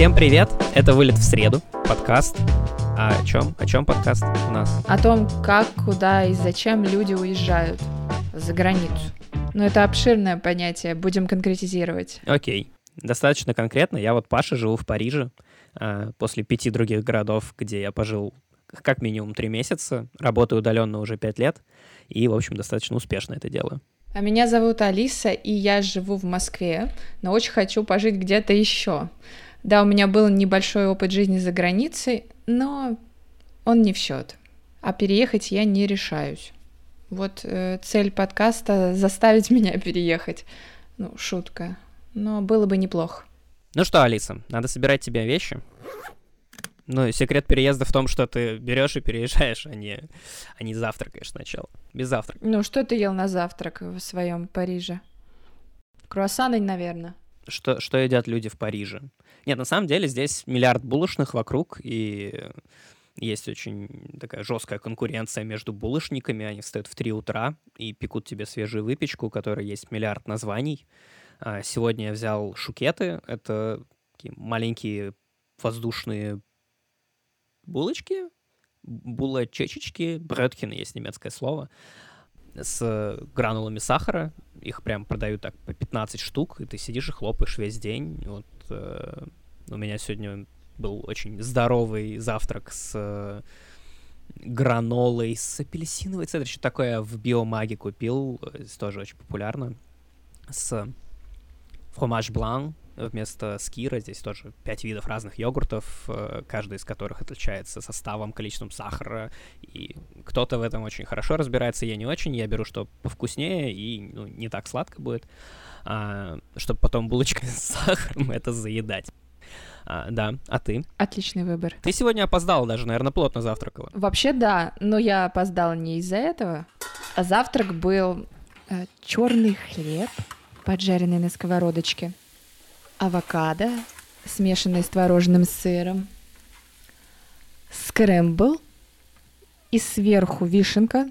Всем привет! Это «Вылет в среду», подкаст. А о чем? О чем подкаст у нас? О том, как, куда и зачем люди уезжают за границу. Ну, это обширное понятие, будем конкретизировать. Окей, достаточно конкретно. Я вот Паша, живу в Париже. А, после пяти других городов, где я пожил как минимум три месяца, работаю удаленно уже пять лет, и, в общем, достаточно успешно это делаю. А меня зовут Алиса, и я живу в Москве, но очень хочу пожить где-то еще. Да, у меня был небольшой опыт жизни за границей, но он не в счет. А переехать я не решаюсь. Вот э, цель подкаста заставить меня переехать. Ну, шутка. Но было бы неплохо. Ну что, Алиса, надо собирать тебе вещи. Ну, секрет переезда в том, что ты берешь и переезжаешь, а не, а не завтракаешь сначала. Без завтрака. Ну, что ты ел на завтрак в своем Париже? Круассаны, наверное. Что, что едят люди в Париже? Нет, на самом деле здесь миллиард булочных вокруг, и есть очень такая жесткая конкуренция между булочниками. Они встают в 3 утра и пекут тебе свежую выпечку, у которой есть миллиард названий. А, сегодня я взял шукеты. Это такие маленькие воздушные булочки, булочечечки, брёткин есть немецкое слово, с гранулами сахара. Их прям продают так по 15 штук, и ты сидишь и хлопаешь весь день. Вот э, у меня сегодня был очень здоровый завтрак с э, гранолой, с апельсиновой цедрой. Что такое в биомаге купил, здесь тоже очень популярно. С фромаж блан, вместо скира. Здесь тоже пять видов разных йогуртов, э, каждый из которых отличается составом, количеством сахара. И кто-то в этом очень хорошо разбирается, я не очень. Я беру, что повкуснее и ну, не так сладко будет, а, чтобы потом булочкой с сахаром это заедать. А, да, а ты? Отличный выбор. Ты сегодня опоздала даже, наверное, плотно завтракала. Вообще да, но я опоздала не из-за этого. А завтрак был э, черный хлеб, поджаренный на сковородочке, авокадо, смешанный с творожным сыром, скрэмбл и сверху вишенка,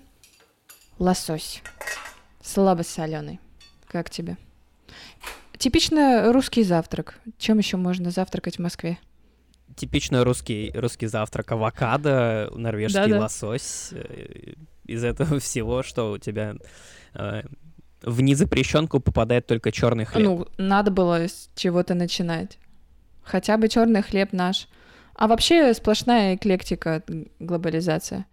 лосось, слабо соленый. Как тебе? Типично русский завтрак. Чем еще можно завтракать в Москве? Типично русский, русский завтрак. Авокадо, норвежский Да-да. лосось. Э, из этого всего, что у тебя э, в незапрещенку попадает только черный хлеб. Ну, надо было с чего-то начинать. Хотя бы черный хлеб наш. А вообще сплошная эклектика, глобализация.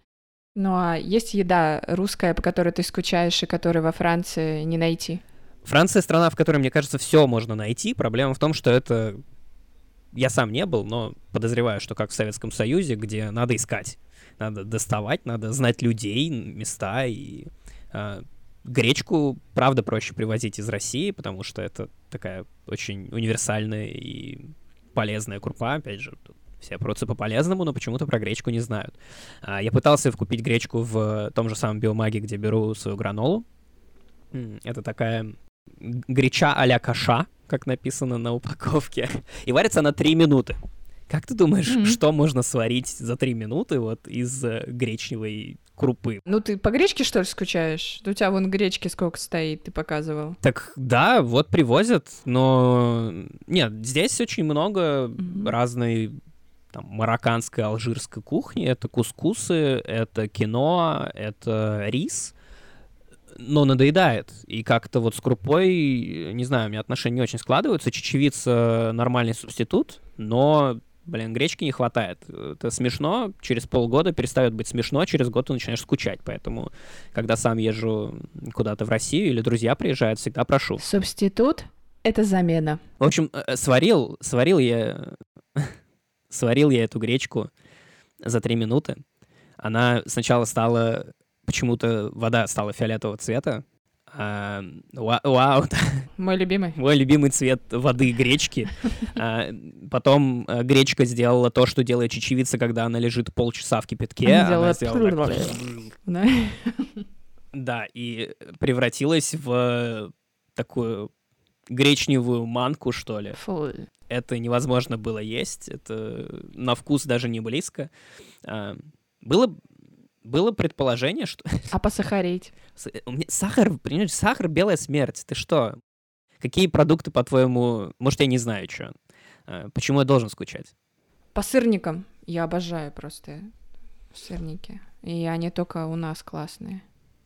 Ну а есть еда русская, по которой ты скучаешь и которой во Франции не найти? Франция страна, в которой, мне кажется, все можно найти. Проблема в том, что это... Я сам не был, но подозреваю, что как в Советском Союзе, где надо искать, надо доставать, надо знать людей, места и... Э, гречку, правда, проще привозить из России, потому что это такая очень универсальная и полезная крупа, опять же, тут все прутся по полезному, но почему-то про гречку не знают. А, я пытался купить гречку в том же самом биомаге, где беру свою гранолу. Это такая греча а-ля каша, как написано на упаковке. И варится она 3 минуты. Как ты думаешь, mm-hmm. что можно сварить за 3 минуты вот из э, гречневой крупы? Ну ты по гречке, что ли, скучаешь? У тебя вон гречки сколько стоит, ты показывал. Так да, вот привозят, но... Нет, здесь очень много mm-hmm. разной там, марокканской, алжирской кухни. Это кускусы, это кино, это рис но надоедает. И как-то вот с крупой, не знаю, у меня отношения не очень складываются. Чечевица нормальный субститут, но, блин, гречки не хватает. Это смешно, через полгода перестает быть смешно, через год ты начинаешь скучать. Поэтому, когда сам езжу куда-то в Россию или друзья приезжают, всегда прошу. Субститут — это замена. В общем, э, сварил, сварил я, сварил я эту гречку за три минуты. Она сначала стала почему-то вода стала фиолетового цвета. А, вау, Мой любимый. Мой любимый цвет воды гречки. А, потом а, гречка сделала то, что делает чечевица, когда она лежит полчаса в кипятке. Она сделала... Да, и превратилась в такую гречневую манку, что ли. Фу. Это невозможно было есть, это на вкус даже не близко. А, было было предположение, что... А посахарить? Сахар, понимаешь, сахар — белая смерть. Ты что? Какие продукты, по-твоему... Может, я не знаю, что. Э, почему я должен скучать? По сырникам. Я обожаю просто сырники. И они только у нас классные.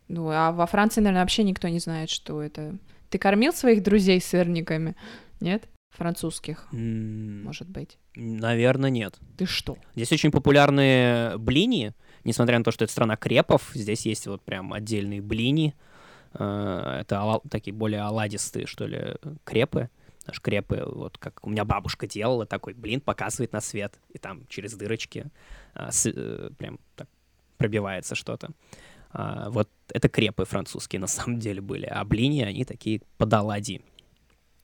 Ну, а во Франции, наверное, вообще никто не знает, что это. Ты кормил своих друзей сырниками? Нет? Французских, может быть. Наверное, нет. Ты что? Здесь очень популярные блини, несмотря на то, что это страна крепов, здесь есть вот прям отдельные блини. Э, Это такие более оладистые, что ли, крепы. Аж крепы, вот как у меня бабушка делала, такой блин показывает на свет, и там через дырочки а, э, прям так пробивается что-то. А, Вот это крепы французские на самом деле были, а блини, они такие под оладьи.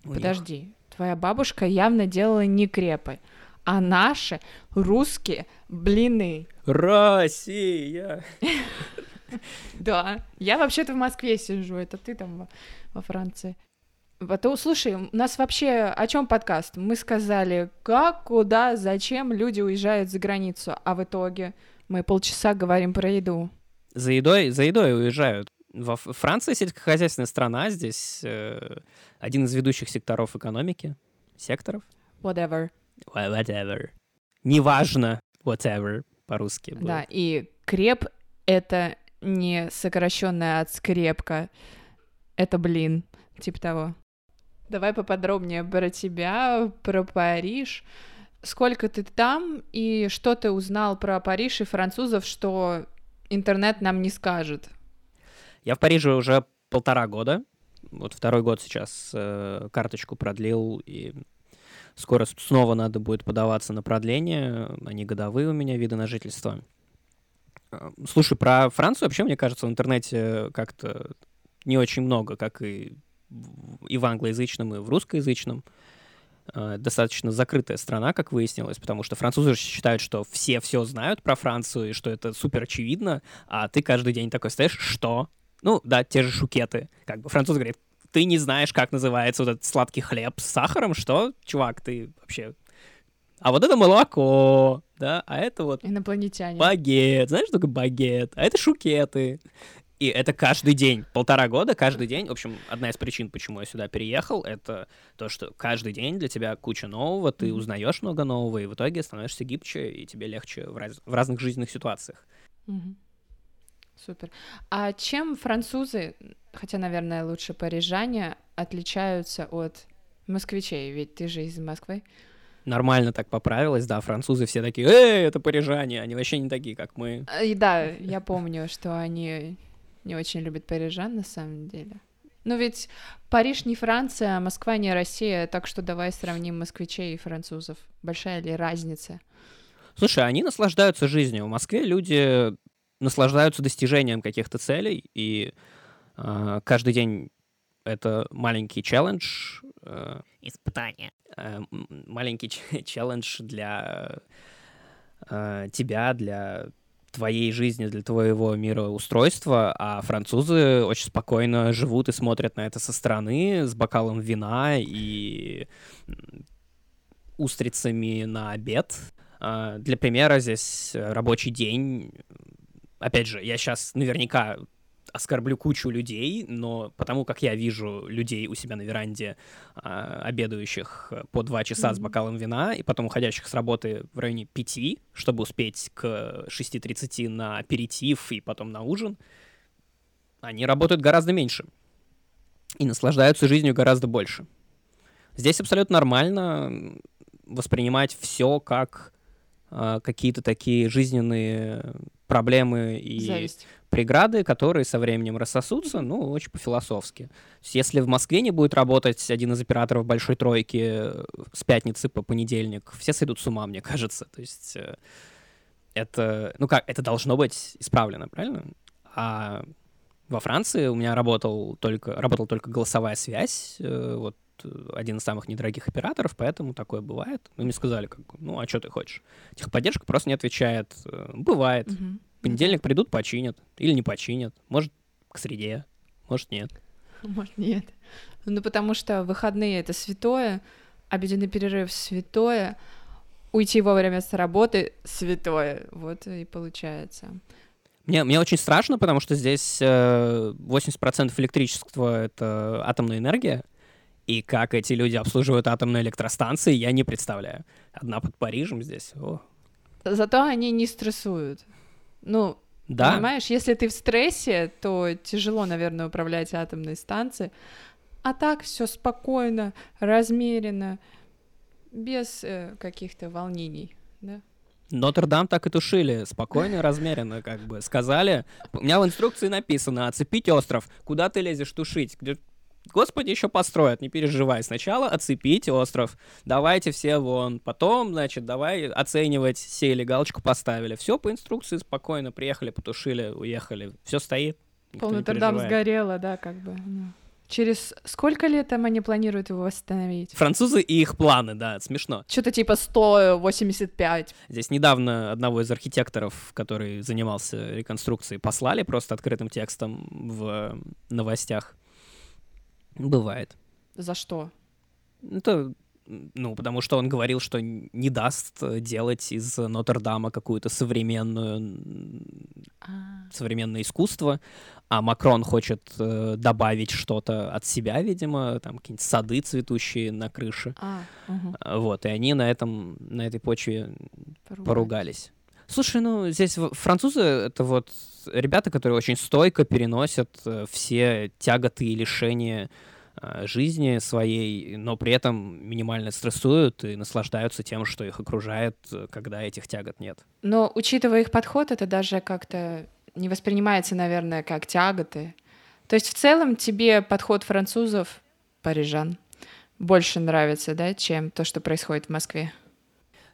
Подожди. Твоя бабушка явно делала не крепы, а наши русские блины. Россия! Да. Я вообще-то в Москве сижу, это ты там во, Франции. Потом, слушай, у нас вообще о чем подкаст? Мы сказали, как, куда, зачем люди уезжают за границу, а в итоге мы полчаса говорим про еду. За едой, за едой уезжают. Во Франция сельскохозяйственная страна, здесь э, один из ведущих секторов экономики. Секторов? Whatever. Wha- Whatever. Неважно. Whatever по-русски. будет. Да, и креп — это не сокращенное от скрепка, это блин, типа того. Давай поподробнее про тебя, про Париж. Сколько ты там и что ты узнал про Париж и французов, что интернет нам не скажет? Я в Париже уже полтора года. Вот второй год сейчас э, карточку продлил, и скоро снова надо будет подаваться на продление. Они годовые у меня виды на жительство. Э, Слушай, про Францию вообще, мне кажется, в интернете как-то не очень много, как и и в англоязычном, и в русскоязычном. Э, Достаточно закрытая страна, как выяснилось, потому что французы считают, что все все знают про Францию, и что это супер очевидно, а ты каждый день такой стоишь, что? Ну, да, те же шукеты. Как бы француз говорит, ты не знаешь, как называется вот этот сладкий хлеб с сахаром, что? Чувак, ты вообще... А вот это молоко, да, а это вот Инопланетяне. багет. Знаешь, что такое багет? А это шукеты. И это каждый день, полтора года, каждый день. В общем, одна из причин, почему я сюда переехал, это то, что каждый день для тебя куча нового, ты узнаешь много нового, и в итоге становишься гибче, и тебе легче в, раз- в разных жизненных ситуациях. Мгм. Супер. А чем французы, хотя, наверное, лучше парижане, отличаются от москвичей? Ведь ты же из Москвы. Нормально так поправилось, да, французы все такие, эй, это парижане, они вообще не такие, как мы. А, И да, я помню, что они не очень любят парижан на самом деле. Но ведь Париж не Франция, а Москва не Россия, так что давай сравним москвичей и французов. Большая ли разница? Слушай, они наслаждаются жизнью. В Москве люди наслаждаются достижением каких-то целей, и э, каждый день это маленький челлендж. э, Испытание. э, маленький челлендж для э, тебя, для твоей жизни, для твоего мироустройства, а французы очень спокойно живут и смотрят на это со стороны с бокалом вина и устрицами на обед. А, Для примера здесь рабочий день. Опять же, я сейчас наверняка оскорблю кучу людей, но потому как я вижу людей у себя на веранде, а, обедающих э, по два часа с Мгм. бокалом вина, и потом уходящих с работы в районе пяти, чтобы успеть к 6.30 на аперитив и потом на ужин, они работают гораздо меньше и наслаждаются жизнью гораздо больше. Здесь абсолютно нормально воспринимать все как а, какие-то такие жизненные проблемы и Зависть. преграды, которые со временем рассосутся, ну, очень по-философски. Если в Москве не будет работать один из операторов большой тройки с пятницы по понедельник, все сойдут с ума, мне кажется. То есть э, это, ну как, это должно быть исправлено, правильно? А во Франции у меня работал только, работала только голосовая связь, э, вот один из самых недорогих операторов, поэтому такое бывает. Мы мне сказали, как, ну, а что ты хочешь? Техподдержка просто не отвечает. Э, Бывает. Мгм. В понедельник придут, починят. Или не починят. Может, к среде, может, нет. Может, нет. Ну, потому что выходные — это святое, обеденный перерыв — святое, уйти вовремя с работы — святое. Вот и получается. Мне, мне очень страшно, потому что здесь э, 80% электричества — это атомная энергия, И как эти люди обслуживают атомные электростанции, я не представляю. Одна под Парижем здесь. О. Зато они не стрессуют. Ну, Да, понимаешь, если ты в стрессе, то тяжело, наверное, управлять атомной станцией. А так все спокойно, размеренно, без э, каких-то волнений, да? Нотр-Дам так и тушили, спокойно размеренно, как бы. Сказали, у меня в инструкции написано, оцепить остров. Куда ты лезешь тушить? Господи, еще построят, не переживай. Сначала оцепить остров, давайте все вон. Потом, значит, давай оценивать, сели, галочку поставили. Все по инструкции, спокойно, приехали, потушили, уехали. Все стоит. Пол Нотр-Дам сгорело, да, как бы. ну. Через сколько лет там они планируют его восстановить? Французы и их планы, да, смешно. Что-то типа 185. Здесь недавно одного из архитекторов, который занимался реконструкцией, послали просто открытым текстом в новостях. Бывает. За что? Это, ну, потому что он говорил, что не даст э, делать из Нотр-Дама какую-то современную, А, современное искусство, а Макрон хочет э, добавить что-то от себя, видимо, там какие-нибудь сады цветущие на крыше. а, А, Вот, и они на этом, на этой почве поругались. поругались. Слушай, ну здесь французы это вот ребята, которые очень стойко переносят э, все тяготы и лишения жизни своей, но при этом минимально стрессуют и наслаждаются тем, что их окружает, э, когда этих тягот нет. Но учитывая их подход, это даже как-то не воспринимается, наверное, как тяготы. То есть в целом тебе подход французов, парижан, больше нравится, да, чем то, что происходит в Москве.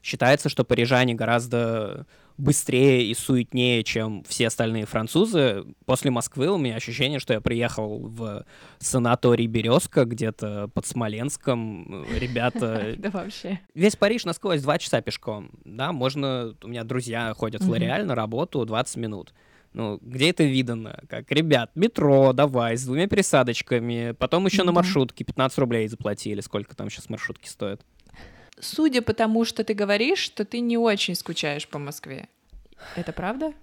Считается, что парижане гораздо быстрее и суетнее, чем все остальные французы. После Москвы у меня ощущение, что я приехал в санаторий «Березка» где-то под Смоленском. Ребята Да вообще. Весь Париж насквозь два часа пешком, да, можно, у меня друзья ходят в. Лореаль на работу 20 минут. Ну, где это видано? Как, ребят, метро, давай, с двумя пересадочками, потом еще на маршрутке 15 рублей заплатили, сколько там сейчас маршрутки стоят. Судя по тому, что ты говоришь, что ты не очень скучаешь по Москве. Это правда?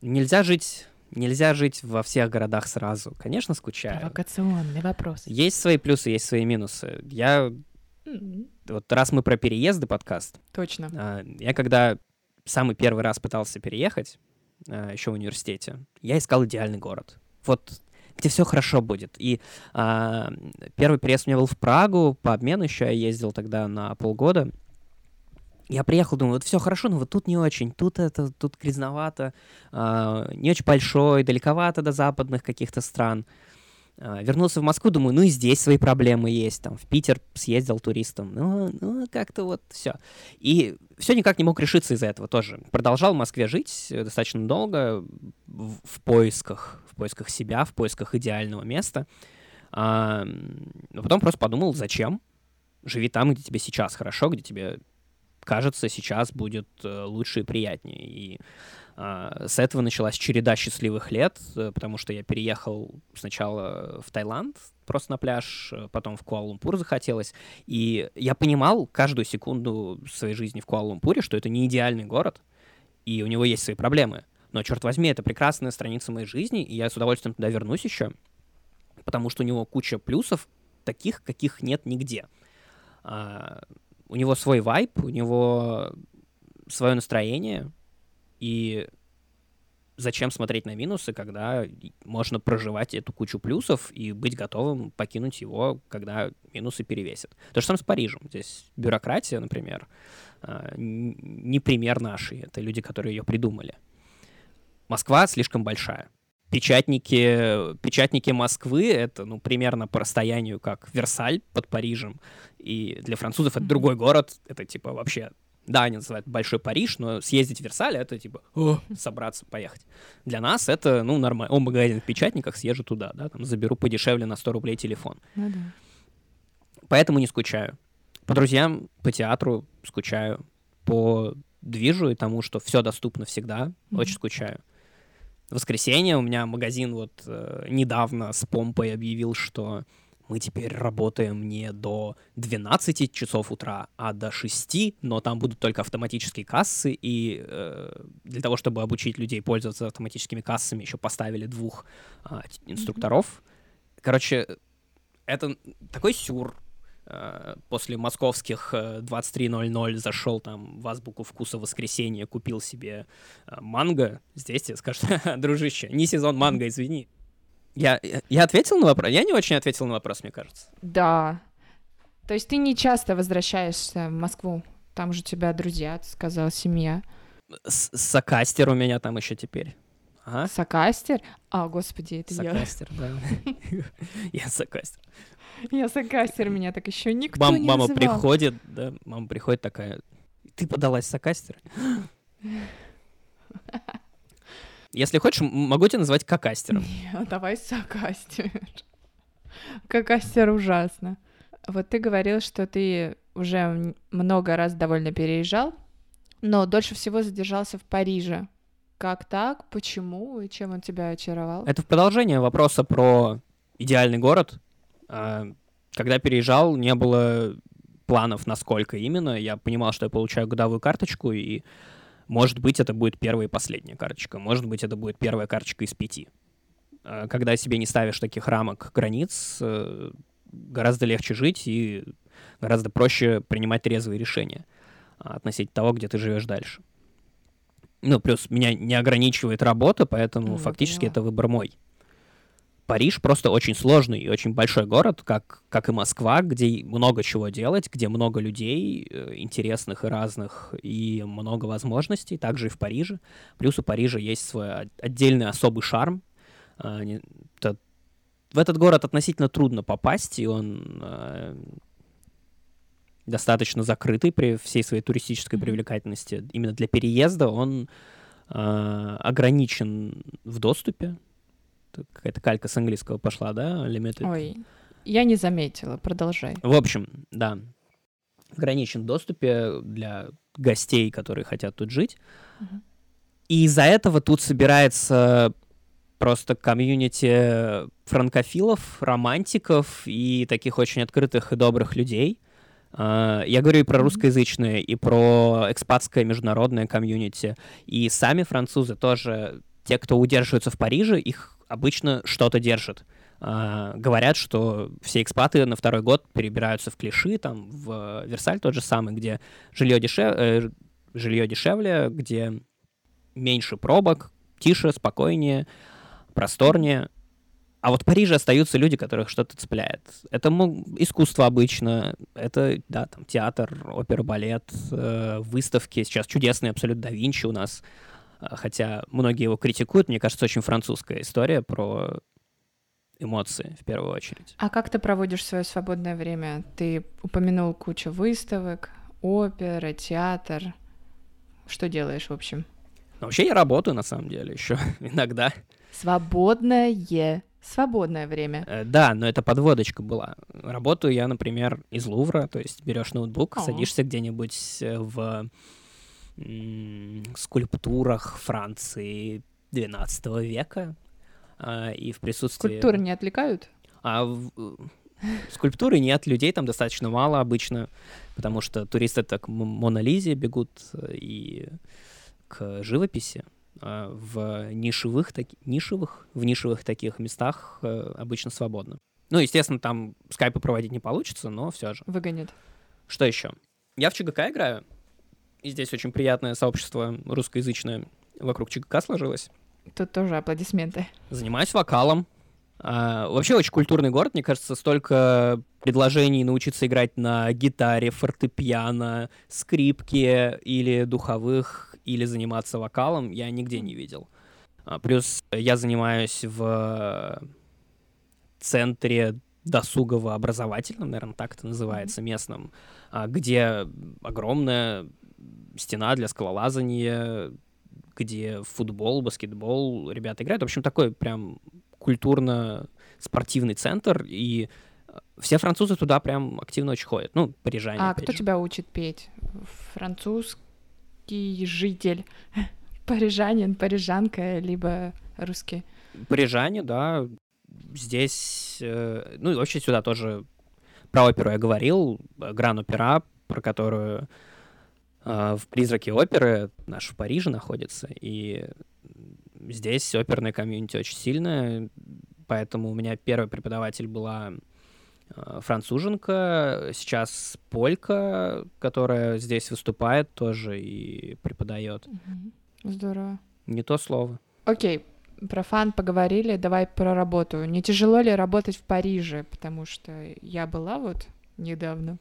Нельзя жить, нельзя жить во всех городах сразу. Конечно, скучаю. Провокационный вопрос. Есть свои плюсы, есть свои минусы. Я, вот раз мы про переезды подкаст, Точно. А, Я когда самый первый раз пытался переехать, еще в университете, я искал идеальный город. Вот где все хорошо будет. И а, первый переезд у меня был в Прагу, по обмену еще я ездил тогда на полгода. Я приехал, думаю, вот все хорошо, но вот тут не очень, тут это, тут грязновато, а, не очень большой, далековато до западных каких-то стран. Вернулся в Москву, думаю, ну и здесь свои проблемы есть. Там в Питер съездил туристом. Ну, ну как-то вот все. И все никак не мог решиться из-за этого тоже. Продолжал в Москве жить э, достаточно долго в, в поисках, в поисках себя, в поисках идеального места. А, но потом просто подумал, зачем? Живи там, где тебе сейчас хорошо, где тебе кажется, сейчас будет э, лучше и приятнее. И а, с этого началась череда счастливых лет, э, потому что я переехал сначала в Таиланд, просто на пляж, э, потом в Куала-Лумпур захотелось. И я понимал каждую секунду своей жизни в Куала-Лумпуре, что это не идеальный город, и у него есть свои проблемы. Но, черт возьми, это прекрасная страница моей жизни, и я с удовольствием туда вернусь еще, потому что у него куча плюсов, таких, каких нет нигде. А, у него свой вайб, у него свое настроение, и зачем смотреть на минусы, когда можно проживать эту кучу плюсов и быть готовым покинуть его, когда минусы перевесят. То же самое с Парижем. Здесь бюрократия, например, а, не пример нашей. Это люди, которые ее придумали. Москва слишком большая. Печатники, печатники Москвы — это ну, примерно по расстоянию, как Версаль под Парижем. И для французов это другой город. Это типа вообще... Да, они называют Большой Париж, но съездить в Версаль — это типа «О, собраться, поехать. Для нас это, ну, нормально. О, магазин в печатниках, съезжу туда, да, там заберу подешевле на 100 рублей телефон. Ну да. Поэтому не скучаю. По друзьям, по театру скучаю. По движу и тому, что все доступно всегда, Мгм. очень скучаю. В воскресенье у меня магазин вот э, недавно с помпой объявил, что мы теперь работаем не до 12 часов утра, а до 6, но там будут только автоматические кассы, и э, для того, чтобы обучить людей пользоваться автоматическими кассами, еще поставили двух т- инструкторов. Короче, это такой сюр. Э, после московских 23.00 э, зашел там в азбуку вкуса воскресенье, купил себе э, манго. Здесь тебе скажут, дружище, не сезон манго, извини. Я, я ответил на вопрос? Я не очень ответил на вопрос, мне кажется. Да. То есть ты не часто возвращаешься в Москву? Там же у тебя друзья, ты сказал, семья. С Сакастер у меня там еще теперь. Ага. Сакастер? А, господи, это Сакастер, я. да. Я Сакастер. Я Сакастер, меня так еще никто Мам, не Мама называл. приходит, да, мама приходит такая, ты подалась Сакастер? Если хочешь, могу тебя назвать Какастером. Нет, давай Сакастер. Какастер ужасно. Вот ты говорил, что ты уже много раз довольно переезжал, но дольше всего задержался в Париже. Как так? Почему? И чем он тебя очаровал? Это в продолжение вопроса про идеальный город. А, когда переезжал, не было планов, насколько именно. Я понимал, что я получаю годовую карточку, и, может быть, это будет первая и последняя карточка. Может быть, это будет первая карточка из пяти. А, когда себе не ставишь таких рамок, границ, э, гораздо легче жить и гораздо проще принимать трезвые решения относительно того, где ты живешь дальше. Ну, плюс меня не ограничивает работа, поэтому mm, фактически поняла. это выбор мой. Париж просто очень сложный и очень большой город, как, как и Москва, где много чего делать, где много людей э, интересных и разных, и много возможностей, также и в Париже. Плюс у Парижа есть свой отдельный особый шарм. А, в этот город относительно трудно попасть, и он э, достаточно закрытый при всей своей туристической привлекательности. Именно для переезда он э, ограничен в доступе. Какая-то калька с английского пошла, да? Limited. Ой, я не заметила, продолжай. В общем, да, ограничен в доступе для гостей, которые хотят тут жить. Uh-huh. И из-за этого тут собирается просто комьюнити франкофилов, романтиков и таких очень открытых и добрых людей, а, я говорю и про русскоязычные, и про экспатское международное комьюнити. И сами французы тоже, те, кто удерживаются в Париже, их обычно что-то держит. Uh, говорят, что все экспаты на второй год перебираются в Клиши, там, в Версаль тот же самый, где жилье, дешев... э, жилье дешевле, где меньше пробок, тише, спокойнее, просторнее. А вот в Париже остаются люди, которых что-то цепляет. Это искусство обычно, это, да, там, театр, опера, балет, э, выставки. Сейчас чудесный абсолютно да Винчи у нас. Э, хотя многие его критикуют, мне кажется, очень французская история про эмоции в первую очередь. А как ты проводишь свое свободное время? Ты упомянул кучу выставок, опера, театр. Что делаешь, в общем? Ну, вообще я работаю, на самом деле, еще иногда. Свободное Свободное время. Э, да, но это подводочка была. Работаю я, например, из Лувра, то есть берешь ноутбук, О. садишься где-нибудь э, в скульптурах Франции 12 века, а, и в присутствии... Скульптуры не отвлекают? А в... скульптуры нет, людей там достаточно мало обычно, потому что туристы так к Мона Лизе бегут э, и к живописи. А, в нишевых, таки, нишевых, в нишевых таких местах э, обычно свободно. Ну, естественно, там скайпы проводить не получится, но все же. Выгонят. Что еще? Я в ЧГК играю, и здесь очень приятное сообщество русскоязычное вокруг ЧГК сложилось. Тут тоже аплодисменты. Занимаюсь вокалом. А, вообще очень культурный город, мне кажется, столько предложений научиться играть на гитаре, фортепиано, скрипке или духовых или заниматься вокалом я нигде не видел. А, плюс я занимаюсь в центре досугово образовательном, наверное, так это называется, местном, а, где огромная стена для скалолазания, где футбол, баскетбол ребята играют. В общем, такой прям культурно-спортивный центр, и все французы туда прям активно очень ходят. Ну, парижане. А кто же. тебя учит петь? Француз, русский житель, парижанин, парижанка, либо русский? Парижане, да. Здесь, э, ну и вообще сюда тоже про оперу я говорил, Гран-опера, про которую э, в «Призраке оперы» наш в Париже находится, и здесь оперная комьюнити очень сильная, поэтому у меня первый преподаватель была э, француженка, сейчас полька, которая здесь выступает тоже и преподает. Здорово. Не то слово. Окей, про фан поговорили, давай про работу. Не тяжело ли работать в Париже? Потому что я была вот недавно.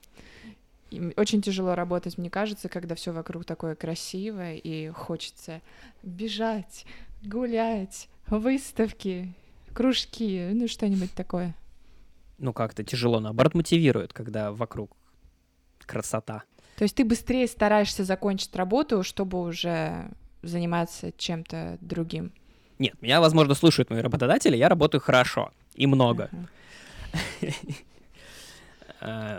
И очень тяжело работать, мне кажется, когда все вокруг такое красивое и хочется бежать, гулять, выставки, кружки, ну что-нибудь такое. Ну как-то тяжело, наоборот, мотивирует, когда вокруг красота. То есть ты быстрее стараешься закончить работу, чтобы уже заниматься чем-то другим? Нет, меня, возможно, слушают мои работодатели, я работаю хорошо и много. Э,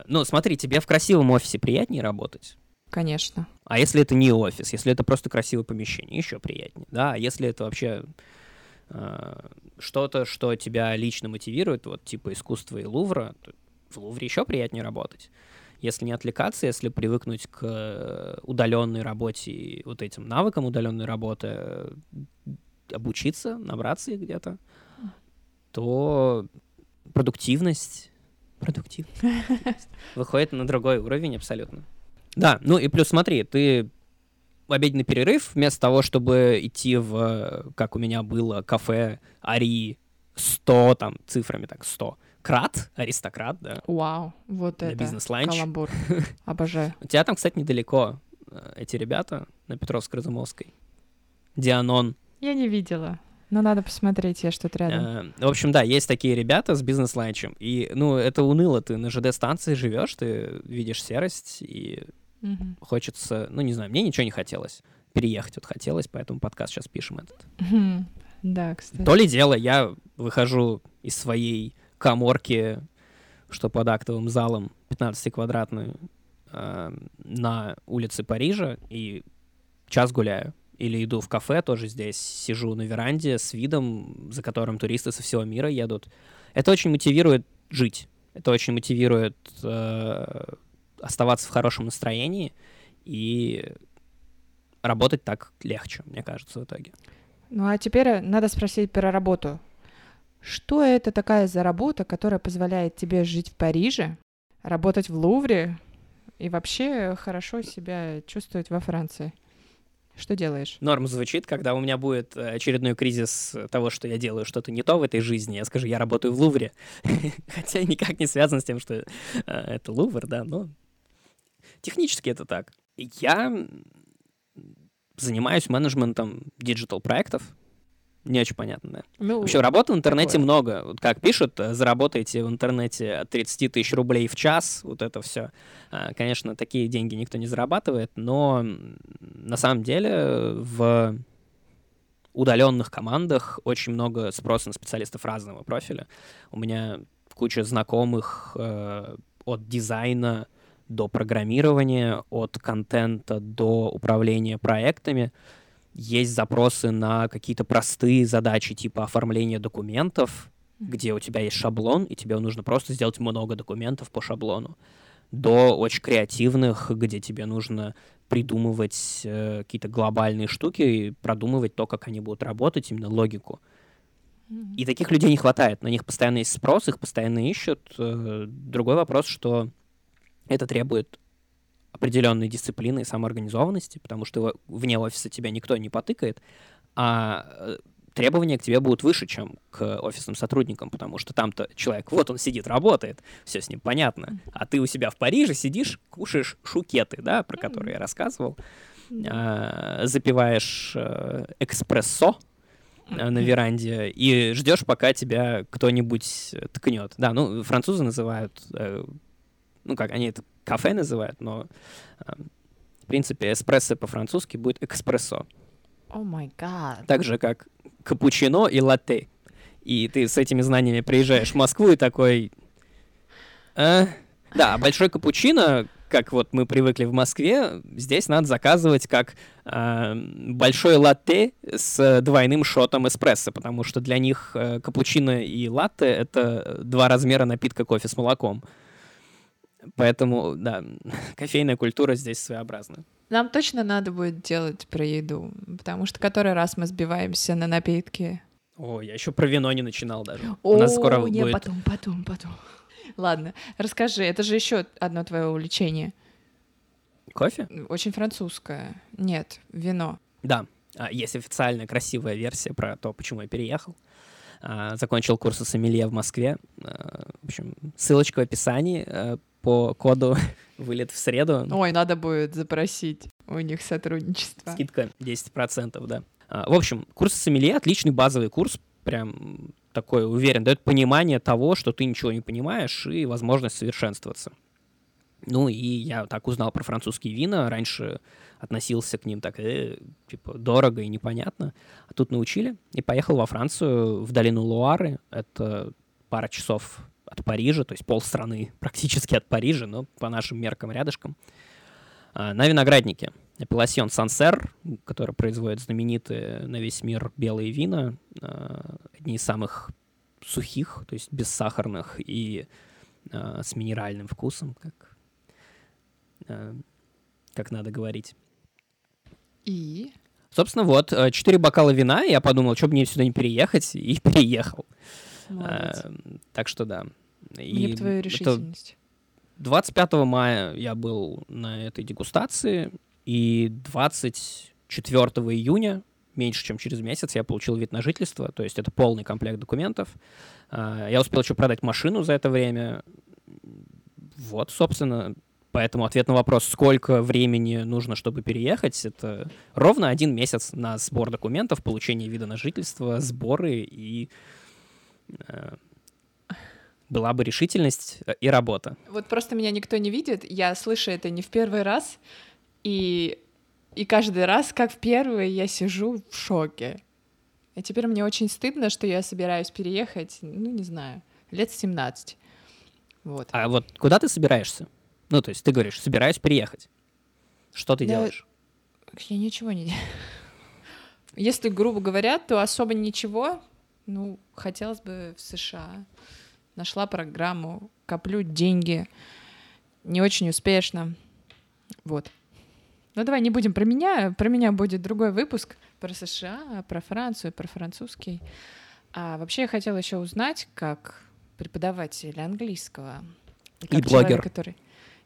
ну, смотри, тебе в красивом офисе приятнее работать? Конечно. А если это не офис, если это просто красивое помещение, еще приятнее, да? А если это вообще э, что-то, что тебя лично мотивирует, вот типа искусство и Лувра, то в Лувре еще приятнее работать. Если не отвлекаться, если привыкнуть к удаленной работе и вот этим навыкам удаленной работы, обучиться, набраться их где-то, то продуктивность, продуктивность выходит на другой уровень абсолютно. Да, ну и плюс смотри, ты в обеденный перерыв, вместо того, чтобы идти в, как у меня было, кафе Ари 100, там, цифрами так, 100, крат, аристократ, да. Вау, вот это бизнес-ланч. каламбур. Обожаю. У тебя там, кстати, недалеко э, эти ребята на Петровско-Разумовской. Дианон. Я не видела. Но надо посмотреть, я что-то рядом. Э, в общем, да, есть такие ребята с бизнес-ланчем. И, ну, это уныло. Ты на ЖД-станции живешь, ты видишь серость, и Мгм. хочется... Ну, не знаю, мне ничего не хотелось. Переехать вот хотелось, поэтому подкаст сейчас пишем этот. Да, кстати. То ли дело, я выхожу из своей коморки, что под актовым залом 15-квадратной, э, на улице Парижа, и час гуляю. Или иду в кафе, тоже здесь сижу на веранде с видом, за которым туристы со всего мира едут. Это очень мотивирует жить. Это очень мотивирует э, оставаться в хорошем настроении и работать так легче, мне кажется, в итоге. Ну а теперь надо спросить про работу. Что это такая за работа, которая позволяет тебе жить в Париже, работать в Лувре и вообще хорошо себя чувствовать во Франции? Что делаешь? Норм звучит, когда у меня будет э, очередной кризис того, что я делаю что-то не то в этой жизни. Я скажу, я работаю в Лувре. Хотя никак не связано с тем, что э, это Лувр, да, но технически это так. Я занимаюсь менеджментом диджитал-проектов. Не очень понятно, да. Ну, Вообще, работы в интернете такое. много. Вот как пишут, заработаете в интернете от 30 тысяч рублей в час, вот это все. Конечно, такие деньги никто не зарабатывает, но на самом деле в удаленных командах очень много спроса на специалистов разного профиля. У меня куча знакомых э, от дизайна до программирования, от контента до управления проектами. Есть запросы на какие-то простые задачи типа оформления документов, где у тебя есть шаблон, и тебе нужно просто сделать много документов по шаблону, до очень креативных, где тебе нужно придумывать э, какие-то глобальные штуки и продумывать то, как они будут работать, именно логику. И таких людей не хватает, на них постоянно есть спрос, их постоянно ищут. Э, Другой вопрос, что это требует определенной дисциплины и самоорганизованности, потому что вне офиса тебя никто не потыкает, а э, требования к тебе будут выше, чем к офисным сотрудникам, потому что там-то человек, вот он сидит, работает, все с ним понятно, а ты у себя в Париже сидишь, кушаешь шукеты, да, про которые я рассказывал, а, запиваешь э, экспрессо э, на веранде и ждешь, пока тебя кто-нибудь ткнет. Да, ну, французы называют, э, ну, как они это кафе называют, но, э, в принципе, эспрессо по-французски будет экспрессо. О май гад. Так же, как капучино и латте. И ты с этими знаниями приезжаешь в Москву и такой... «А?» Да, а большой капучино, как вот мы привыкли в Москве, здесь надо заказывать как а, большой латте с двойным шотом эспрессо, потому что для них э, капучино и латте — это два размера напитка кофе с молоком. Поэтому, да, кофейная культура здесь своеобразна. Нам точно надо будет делать про еду, потому что который раз мы сбиваемся на напитки. О, я еще про вино не начинал даже. У нас скоро не, будет потом, потом, потом. Ладно, расскажи, это же еще одно твое увлечение. Кофе? Очень французское. Нет, вино. Да, а, есть официальная красивая версия про то, почему я переехал. А, закончил курсы сомелье в Москве. А, в общем, ссылочка в описании по коду вылет в среду. Ой, надо будет запросить у них сотрудничество. Скидка 10%, да. В общем, курсы сомелье — отличный базовый курс, прям такой уверен, дает понимание того, что ты ничего не понимаешь, и возможность совершенствоваться. Ну и я так узнал про французские вина. Раньше относился к ним так, э, типа, дорого и непонятно. А тут научили. И поехал во Францию, в долину Луары. Это пара часов от Парижа, то есть полстраны практически от Парижа, но по нашим меркам рядышком. А, на винограднике. Апелласьон Сансер, который производит знаменитые на весь мир белые вина, а, одни из самых сухих, то есть бессахарных и а, с минеральным вкусом, как как надо говорить. И? Собственно, вот, э, четыре бокала вина, я подумал, что бы мне сюда не переехать, и переехал. Молодец. А, так что да. Мне и твою решительность. 25 мая я был на этой дегустации, и 24 июня, меньше чем через месяц, я получил вид на жительство, то есть это полный комплект документов. А, я успел еще продать машину за это время. Вот, собственно, Поэтому ответ на вопрос, сколько времени нужно, чтобы переехать, это ровно один месяц на сбор документов, получение вида на жительство, сборы и э, была бы решительность э, и работа. Вот просто меня никто не видит, я слышу это не в первый раз, и, и каждый раз, как в первый, я сижу в шоке. И теперь мне очень стыдно, что я собираюсь переехать, ну, не знаю, лет 17. Вот. А вот куда ты собираешься? Ну, то есть ты говоришь, собираюсь переехать. Что ты да, делаешь? Я ничего не делаю. Если грубо говоря, то особо ничего. Ну, хотелось бы в США. Нашла программу, коплю деньги. Не очень успешно. Вот. Ну, давай не будем про меня. Про меня будет другой выпуск. Про США, про Францию, про французский. А вообще я хотела еще узнать, как преподаватель английского. И, и блогер. Человек, который...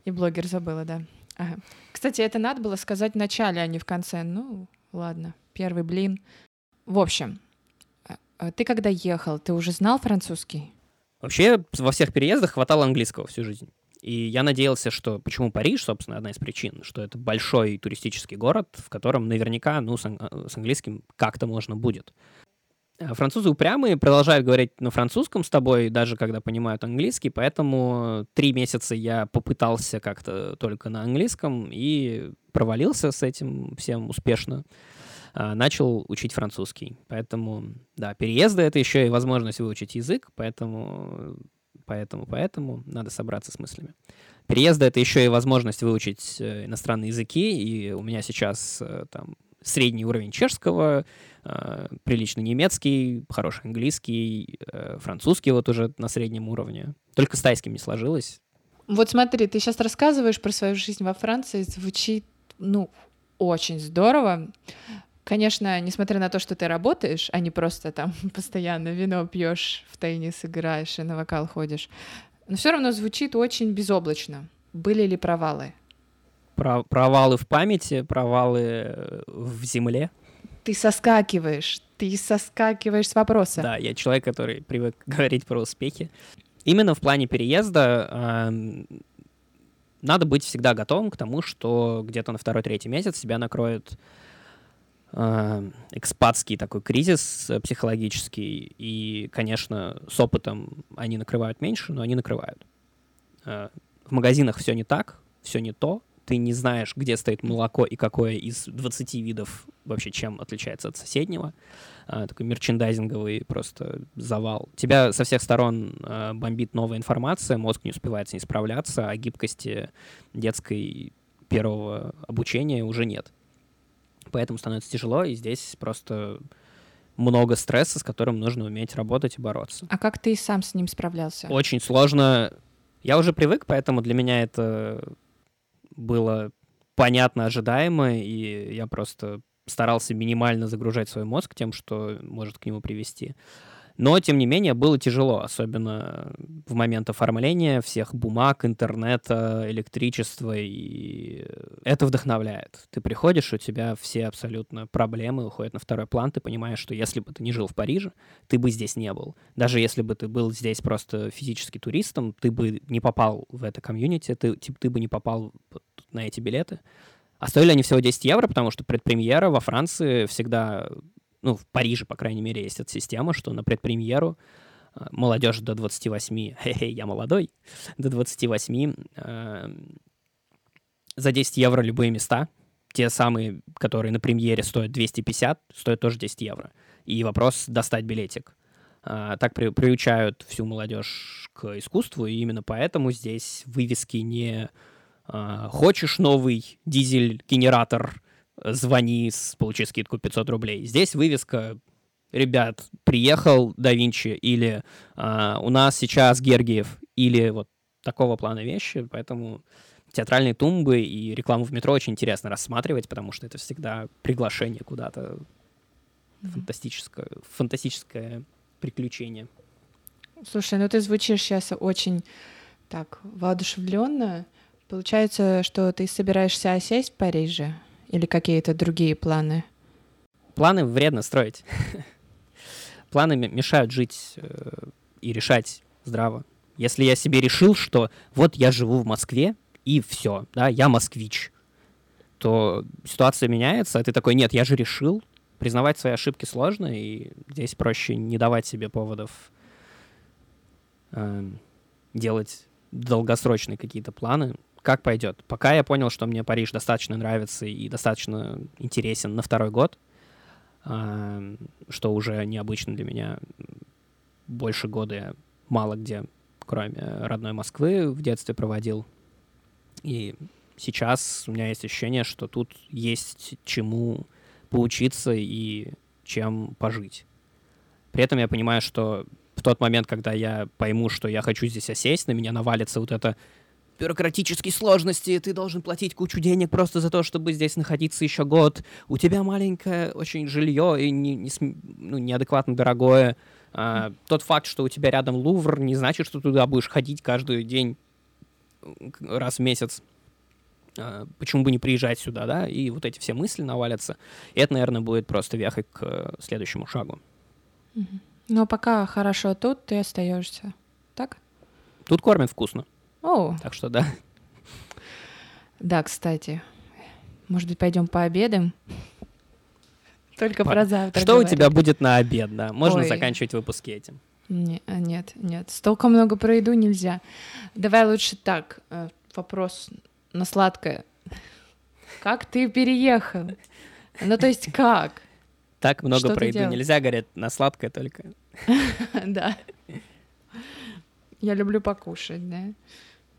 И блогер забыла, да. Ага. Кстати, это надо было сказать в начале, а не в конце. Ну, ладно, первый блин. В общем, а, а ты когда ехал, ты уже знал французский? Вообще, во всех переездах хватало английского всю жизнь. И я надеялся, что... Почему Париж, собственно, одна из причин, что это большой туристический город, в котором наверняка, ну, с, ан- с английским как-то можно будет. Э, французы упрямые, продолжают говорить на французском с тобой, даже когда понимают английский, поэтому три месяца я попытался как-то только на английском и провалился с этим всем успешно. А, начал учить французский. Поэтому, да, переезды — это еще и возможность выучить язык, поэтому, поэтому, поэтому надо собраться с мыслями. Переезды — это еще и возможность выучить э, иностранные языки, и у меня сейчас э, там средний уровень чешского, э, приличный немецкий, хороший английский, э, французский вот уже на среднем уровне. Только с тайским не сложилось. Вот смотри, ты сейчас рассказываешь про свою жизнь во Франции, звучит, ну, очень здорово. Конечно, несмотря на то, что ты работаешь, а не просто там постоянно вино пьешь, в тайне сыграешь и на вокал ходишь, но все равно звучит очень безоблачно. Были ли провалы? Про провалы в памяти, провалы э, в земле. Ты соскакиваешь, ты соскакиваешь с вопроса. Да, я человек, который привык говорить про успехи. Именно в плане переезда э, надо быть всегда готовым к тому, что где-то на второй-третий месяц себя накроет э, экспатский такой кризис психологический. И, конечно, с опытом они накрывают меньше, но они накрывают. Э, в магазинах все не так, все не то, ты не знаешь, где стоит молоко и какое из 20 видов вообще чем отличается от соседнего. А, такой мерчендайзинговый просто завал. Тебя со всех сторон а, бомбит новая информация, мозг не успевает с ней справляться, а гибкости детской первого обучения уже нет. Поэтому становится тяжело, и здесь просто много стресса, с которым нужно уметь работать и бороться. А как ты сам с ним справлялся? Очень сложно. Я уже привык, поэтому для меня это было понятно, ожидаемо, и я просто старался минимально загружать свой мозг тем, что может к нему привести. Но, тем не менее, было тяжело, особенно в момент оформления всех бумаг, интернета, электричества, и это вдохновляет. Ты приходишь, у тебя все абсолютно проблемы уходят на второй план, ты понимаешь, что если бы ты не жил в Париже, ты бы здесь не был. Даже если бы ты был здесь просто физически туристом, ты бы не попал в это комьюнити, ты, ты, ты бы не попал на эти билеты. А стоили они всего 10 евро, потому что предпремьера во Франции всегда ну, в Париже, по крайней мере, есть эта система, что на предпремьеру э, молодежь до 28, хе-хе, я молодой, до 28, э, за 10 евро любые места, те самые, которые на премьере стоят 250, стоят тоже 10 евро. И вопрос достать билетик. Э, так при, приучают всю молодежь к искусству, и именно поэтому здесь вывески не э, «хочешь новый дизель-генератор», звони, получи скидку 500 рублей. Здесь вывеска ребят, приехал да Винчи, или а, у нас сейчас Гергиев, или вот такого плана вещи, поэтому театральные тумбы и рекламу в метро очень интересно рассматривать, потому что это всегда приглашение куда-то фантастическое, фантастическое приключение. Слушай, ну ты звучишь сейчас очень так воодушевленно. Получается, что ты собираешься осесть в Париже? Или какие-то другие планы? Планы вредно строить. Планы мешают жить э, и решать здраво. Если я себе решил, что вот я живу в Москве, и все, да, я москвич, то ситуация меняется, а ты такой, нет, я же решил. Признавать свои ошибки сложно, и здесь проще не давать себе поводов э, делать долгосрочные какие-то планы, как пойдет. Пока я понял, что мне Париж достаточно нравится и достаточно интересен на второй год, что уже необычно для меня. Больше года я мало где, кроме родной Москвы, в детстве проводил. И сейчас у меня есть ощущение, что тут есть чему поучиться и чем пожить. При этом я понимаю, что в тот момент, когда я пойму, что я хочу здесь осесть, на меня навалится вот это бюрократические сложности, ты должен платить кучу денег просто за то, чтобы здесь находиться еще год. У тебя маленькое очень жилье и не, не, ну, неадекватно дорогое. А, тот факт, что у тебя рядом Лувр, не значит, что туда будешь ходить каждый день раз в месяц. А, почему бы не приезжать сюда, да? И вот эти все мысли навалятся. И это, наверное, будет просто вехой к э, следующему шагу. Но пока хорошо тут, ты остаешься. Так? Тут кормят вкусно. О. Так что да. Да, кстати. Может быть, пойдем пообедаем? Только про завтра. Что говорить. у тебя будет на обед, да? Можно Ой. заканчивать выпуски этим. Не, а, нет, нет. Столько много про еду нельзя. Давай лучше так. Э, вопрос на сладкое. Как ты переехал? Ну, то есть как? Так много Что про еду нельзя, говорят, на сладкое только. Да. Я люблю покушать, да.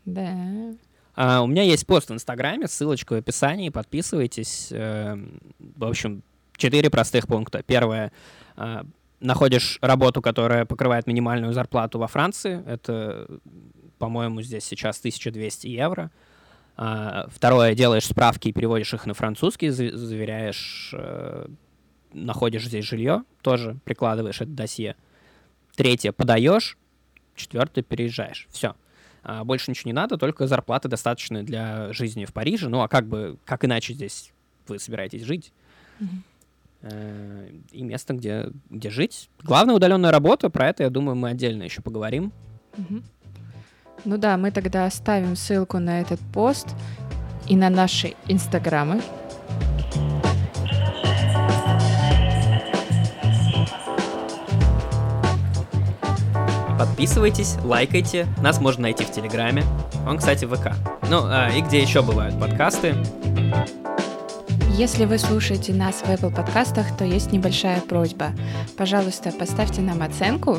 Да. А, у меня есть пост в Инстаграме, ссылочка в описании, подписывайтесь. Э, в общем, четыре простых пункта. Первое. Э, находишь работу, которая покрывает минимальную зарплату во Франции. Это, по-моему, здесь сейчас 1200 евро. А, второе. Делаешь справки и переводишь их на французский, заверяешь, э, находишь здесь жилье, тоже прикладываешь это досье. Третье. Подаешь. Четвертое. Переезжаешь. Все больше ничего не надо, только зарплаты достаточны для жизни в Париже. Ну а как бы, как иначе здесь вы собираетесь жить? Mm-hmm. И место, где, где жить. Главная удаленная работа, про это, я думаю, мы отдельно еще поговорим. Mm-hmm. Ну да, мы тогда оставим ссылку на этот пост и на наши инстаграмы. Подписывайтесь, лайкайте. Нас можно найти в Телеграме. Он, кстати, в ВК. Ну, а, и где еще бывают подкасты. Если вы слушаете нас в Apple подкастах, то есть небольшая просьба. Пожалуйста, поставьте нам оценку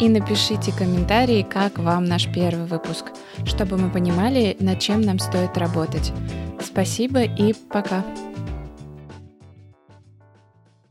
и напишите комментарии, как вам наш первый выпуск, чтобы мы понимали, над чем нам стоит работать. Спасибо и пока.